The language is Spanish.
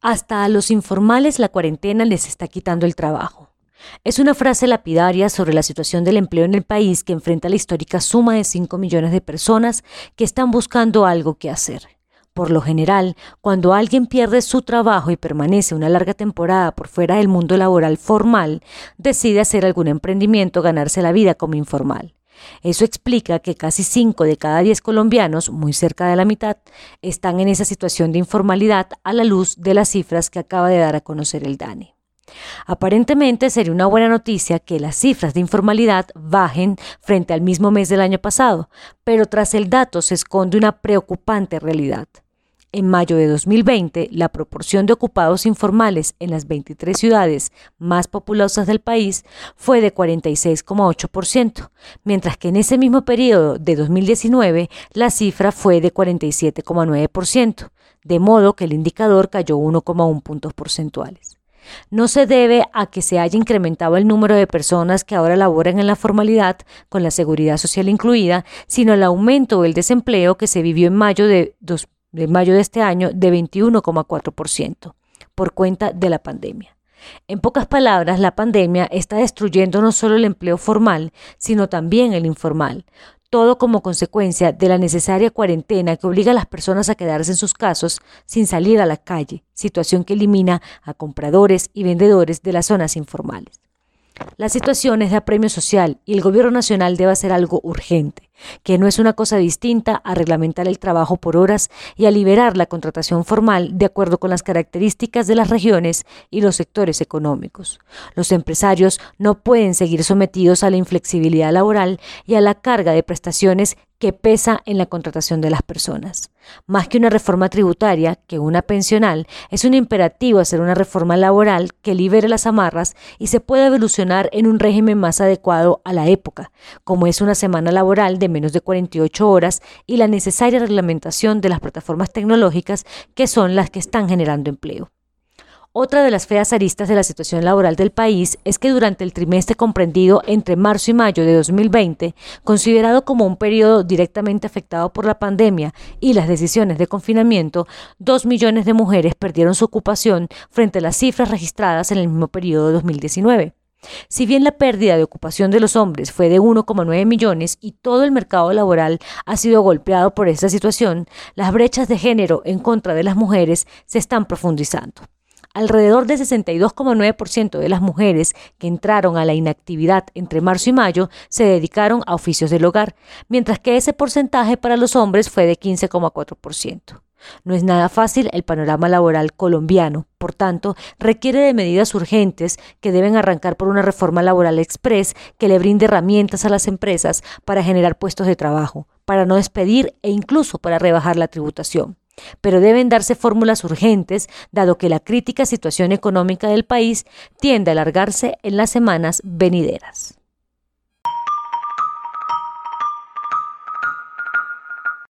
Hasta a los informales la cuarentena les está quitando el trabajo. Es una frase lapidaria sobre la situación del empleo en el país que enfrenta la histórica suma de 5 millones de personas que están buscando algo que hacer. Por lo general, cuando alguien pierde su trabajo y permanece una larga temporada por fuera del mundo laboral formal, decide hacer algún emprendimiento, ganarse la vida como informal. Eso explica que casi 5 de cada 10 colombianos, muy cerca de la mitad, están en esa situación de informalidad a la luz de las cifras que acaba de dar a conocer el DANE. Aparentemente sería una buena noticia que las cifras de informalidad bajen frente al mismo mes del año pasado, pero tras el dato se esconde una preocupante realidad. En mayo de 2020, la proporción de ocupados informales en las 23 ciudades más populosas del país fue de 46,8%, mientras que en ese mismo periodo de 2019 la cifra fue de 47,9%, de modo que el indicador cayó 1,1 puntos porcentuales. No se debe a que se haya incrementado el número de personas que ahora laboran en la formalidad, con la seguridad social incluida, sino al aumento del desempleo que se vivió en mayo de 2020 de mayo de este año de 21,4% por cuenta de la pandemia. En pocas palabras, la pandemia está destruyendo no solo el empleo formal, sino también el informal, todo como consecuencia de la necesaria cuarentena que obliga a las personas a quedarse en sus casas sin salir a la calle, situación que elimina a compradores y vendedores de las zonas informales. La situación es de apremio social y el gobierno nacional debe hacer algo urgente, que no es una cosa distinta a reglamentar el trabajo por horas y a liberar la contratación formal de acuerdo con las características de las regiones y los sectores económicos. Los empresarios no pueden seguir sometidos a la inflexibilidad laboral y a la carga de prestaciones que pesa en la contratación de las personas. Más que una reforma tributaria, que una pensional, es un imperativo hacer una reforma laboral que libere las amarras y se pueda evolucionar en un régimen más adecuado a la época, como es una semana laboral de menos de 48 horas y la necesaria reglamentación de las plataformas tecnológicas que son las que están generando empleo. Otra de las feas aristas de la situación laboral del país es que durante el trimestre comprendido entre marzo y mayo de 2020, considerado como un periodo directamente afectado por la pandemia y las decisiones de confinamiento, dos millones de mujeres perdieron su ocupación frente a las cifras registradas en el mismo periodo de 2019. Si bien la pérdida de ocupación de los hombres fue de 1,9 millones y todo el mercado laboral ha sido golpeado por esta situación, las brechas de género en contra de las mujeres se están profundizando. Alrededor del 62,9% de las mujeres que entraron a la inactividad entre marzo y mayo se dedicaron a oficios del hogar, mientras que ese porcentaje para los hombres fue de 15,4%. No es nada fácil el panorama laboral colombiano, por tanto, requiere de medidas urgentes que deben arrancar por una reforma laboral express que le brinde herramientas a las empresas para generar puestos de trabajo, para no despedir e incluso para rebajar la tributación pero deben darse fórmulas urgentes, dado que la crítica situación económica del país tiende a alargarse en las semanas venideras.